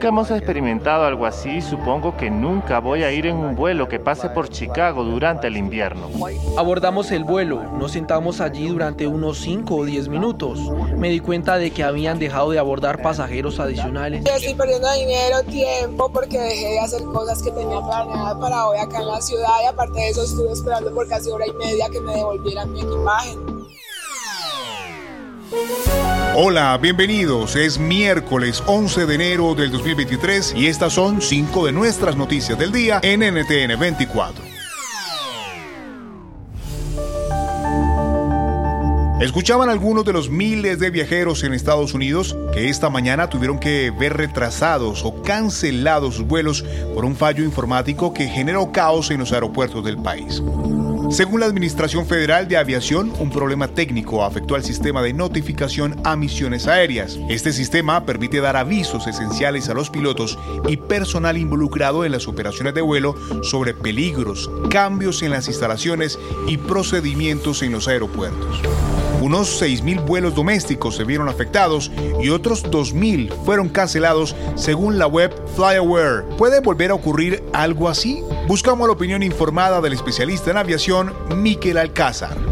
nunca hemos experimentado algo así, supongo que nunca voy a ir en un vuelo que pase por Chicago durante el invierno. Abordamos el vuelo, nos sentamos allí durante unos 5 o 10 minutos. Me di cuenta de que habían dejado de abordar pasajeros adicionales. estoy perdiendo dinero, tiempo, porque dejé de hacer cosas que tenía planeadas para hoy acá en la ciudad y aparte de eso estuve esperando por casi hora y media que me devolvieran mi equipaje. Hola, bienvenidos. Es miércoles 11 de enero del 2023 y estas son cinco de nuestras noticias del día en NTN 24. Escuchaban algunos de los miles de viajeros en Estados Unidos que esta mañana tuvieron que ver retrasados o cancelados sus vuelos por un fallo informático que generó caos en los aeropuertos del país. Según la Administración Federal de Aviación, un problema técnico afectó al sistema de notificación a misiones aéreas. Este sistema permite dar avisos esenciales a los pilotos y personal involucrado en las operaciones de vuelo sobre peligros, cambios en las instalaciones y procedimientos en los aeropuertos. Unos 6.000 vuelos domésticos se vieron afectados y otros 2.000 fueron cancelados según la web FlyAware. ¿Puede volver a ocurrir algo así? Buscamos la opinión informada del especialista en aviación, Miquel Alcázar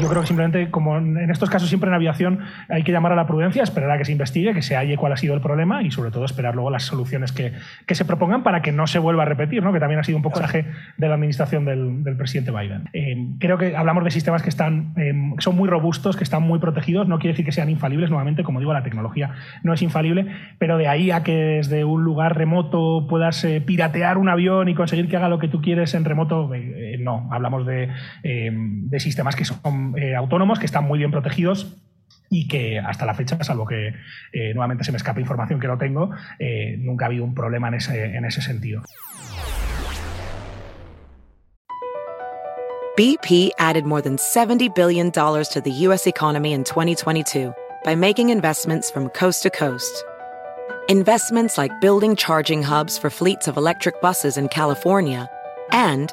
yo creo que simplemente, como en estos casos siempre en aviación, hay que llamar a la prudencia, esperar a que se investigue, que se halle cuál ha sido el problema y sobre todo esperar luego las soluciones que, que se propongan para que no se vuelva a repetir, ¿no? que también ha sido un poco el de la administración del, del presidente Biden. Eh, creo que hablamos de sistemas que están, eh, son muy robustos, que están muy protegidos, no quiere decir que sean infalibles, nuevamente, como digo, la tecnología no es infalible, pero de ahí a que desde un lugar remoto puedas eh, piratear un avión y conseguir que haga lo que tú quieres en remoto, no, hablamos de, de sistemas que son eh, autónomos que están muy bien protegidos y que hasta la fecha, salvo que eh, nuevamente se me escape información que no tengo, eh, nunca ha habido un problema en ese, en ese sentido. BP added more than $70 billion to the U.S. economy in 2022 by making investments from coast to coast. Investments like building charging hubs for fleets of electric buses in California and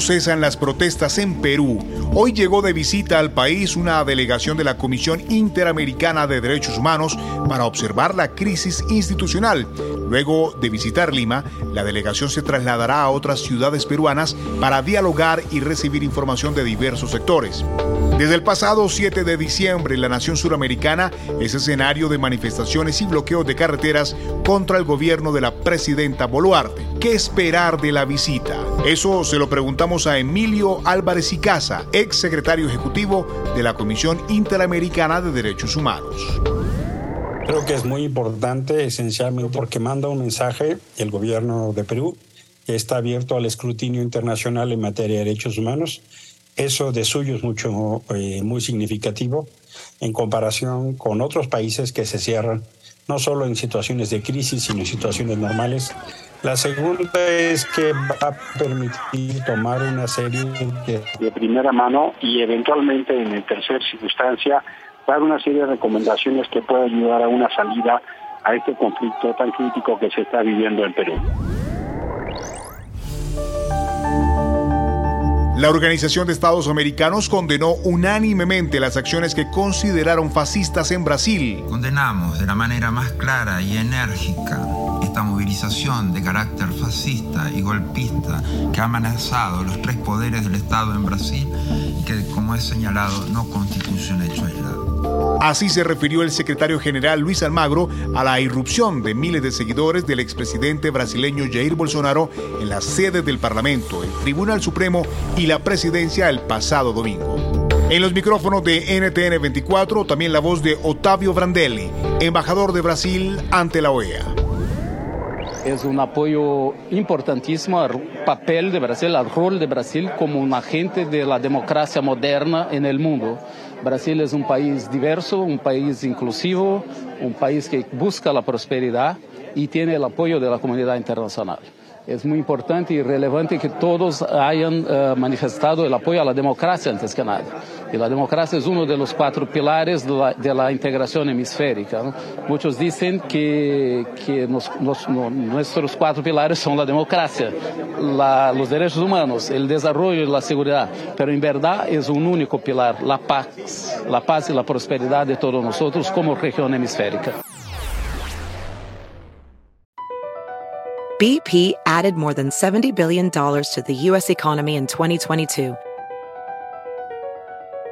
Cesan las protestas en Perú. Hoy llegó de visita al país una delegación de la Comisión Interamericana de Derechos Humanos para observar la crisis institucional. Luego de visitar Lima, la delegación se trasladará a otras ciudades peruanas para dialogar y recibir información de diversos sectores. Desde el pasado 7 de diciembre, la nación suramericana es escenario de manifestaciones y bloqueos de carreteras contra el gobierno de la presidenta Boluarte. ¿Qué esperar de la visita? Eso se lo preguntamos a Emilio Álvarez y Casa, ex secretario ejecutivo de la Comisión Interamericana de Derechos Humanos. Creo que es muy importante, esencialmente porque manda un mensaje el gobierno de Perú que está abierto al escrutinio internacional en materia de derechos humanos eso de suyo es mucho, eh, muy significativo en comparación con otros países que se cierran, no solo en situaciones de crisis, sino en situaciones normales. La segunda es que va a permitir tomar una serie de, de primera mano y eventualmente en el tercer circunstancia dar una serie de recomendaciones que puedan ayudar a una salida a este conflicto tan crítico que se está viviendo en Perú. La Organización de Estados Americanos condenó unánimemente las acciones que consideraron fascistas en Brasil. Condenamos de la manera más clara y enérgica esta movilización de carácter fascista y golpista que ha amenazado los tres poderes del Estado en Brasil que, como he señalado, no constituye un hecho aislado. Así se refirió el secretario general Luis Almagro a la irrupción de miles de seguidores del expresidente brasileño Jair Bolsonaro en la sede del Parlamento, el Tribunal Supremo y la presidencia el pasado domingo. En los micrófonos de NTN 24, también la voz de Otavio Brandelli, embajador de Brasil ante la OEA. Es un apoyo importantísimo al papel de Brasil, al rol de Brasil como un agente de la democracia moderna en el mundo. Brasil es un país diverso, un país inclusivo, un país que busca la prosperidad y tiene el apoyo de la comunidad internacional es muy importante y relevante que todos hayan uh, manifestado el apoyo a la democracia antes que nada. Y la democracia es uno de los cuatro pilares la integración hemisférica. ¿no? Dicen que, que nos, nos, no, pilares son la democracia, la, los derechos humanos, el desarrollo y la seguridad, pero en verdad es único pilar, la paz, la paz y la prosperidad de todos nosotros como región hemisférica. BP added more than $70 billion to the U.S. economy in 2022.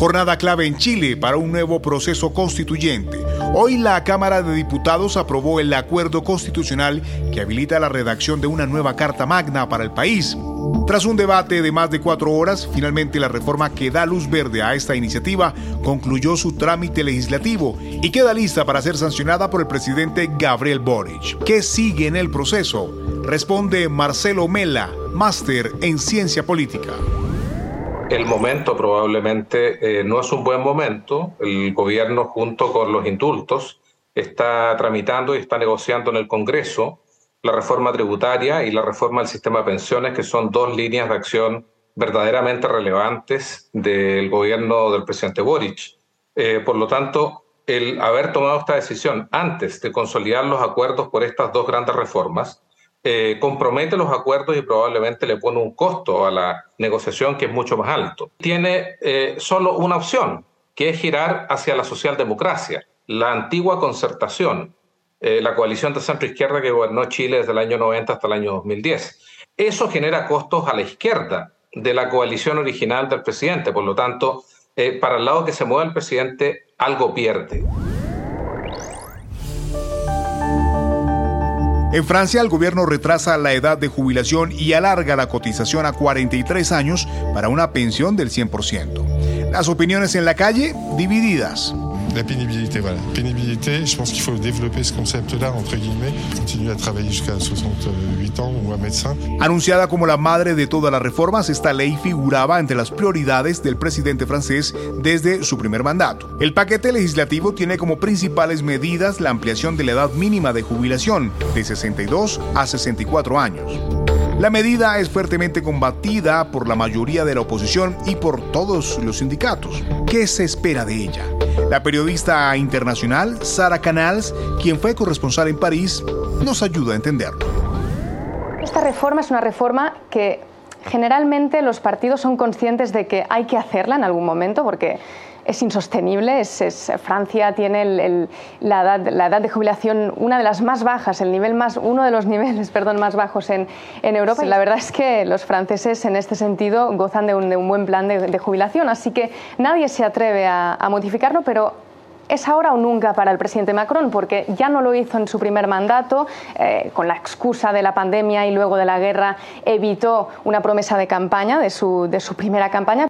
Jornada clave en Chile para un nuevo proceso constituyente. Hoy la Cámara de Diputados aprobó el acuerdo constitucional que habilita la redacción de una nueva Carta Magna para el país. Tras un debate de más de cuatro horas, finalmente la reforma que da luz verde a esta iniciativa concluyó su trámite legislativo y queda lista para ser sancionada por el presidente Gabriel Boric. ¿Qué sigue en el proceso? Responde Marcelo Mela, máster en ciencia política el momento probablemente eh, no es un buen momento. El gobierno junto con los indultos está tramitando y está negociando en el Congreso la reforma tributaria y la reforma del sistema de pensiones, que son dos líneas de acción verdaderamente relevantes del gobierno del presidente Boric. Eh, por lo tanto, el haber tomado esta decisión antes de consolidar los acuerdos por estas dos grandes reformas eh, compromete los acuerdos y probablemente le pone un costo a la negociación que es mucho más alto. Tiene eh, solo una opción, que es girar hacia la socialdemocracia, la antigua concertación, eh, la coalición de centro izquierda que gobernó Chile desde el año 90 hasta el año 2010. Eso genera costos a la izquierda de la coalición original del presidente, por lo tanto, para el lado que se mueva el presidente, algo pierde. En Francia, el gobierno retrasa la edad de jubilación y alarga la cotización a 43 años para una pensión del 100%. Las opiniones en la calle divididas. La pénibilité, voilà. Pénibilité, je pense qu'il faut développer ce concept-là, entre guillemets, continuer à travailler jusqu'à 68 ans ou un médecin. Anunciada como la madre de todas las reformas, esta ley figuraba entre las prioridades del presidente francés desde su primer mandato. El paquete legislativo tiene como principales medidas la ampliación de la edad mínima de jubilación de 62 a 64 años. La medida es fuertemente combatida por la mayoría de la oposición y por todos los sindicatos. ¿Qué se espera de ella? La periodista internacional Sara Canals, quien fue corresponsal en París, nos ayuda a entenderlo. Esta reforma es una reforma que generalmente los partidos son conscientes de que hay que hacerla en algún momento porque es insostenible. Es, Francia tiene la, edad, la, edad, de jubilación una de las más bajas, el nivel más, uno de los niveles perdón, más bajos en, en Europa. Y la verdad es que los franceses en este sentido gozan de un, buen plan de, jubilación, así que nadie se atreve a, modificarlo, pero es ahora o nunca para el presidente Macron, porque ya no lo hizo en su primer mandato, eh, con la excusa de la pandemia y luego de la guerra evitó una promesa de campaña, de su, de su primera campaña.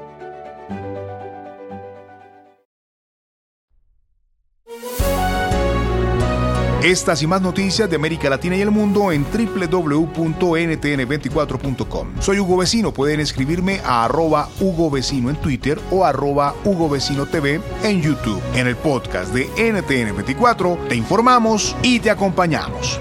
Estas y más noticias de América Latina y el mundo en www.ntn24.com. Soy Hugo Vecino, pueden escribirme a arroba Hugo Vecino en Twitter o arroba Hugo Vecino TV en YouTube. En el podcast de NTN24 te informamos y te acompañamos.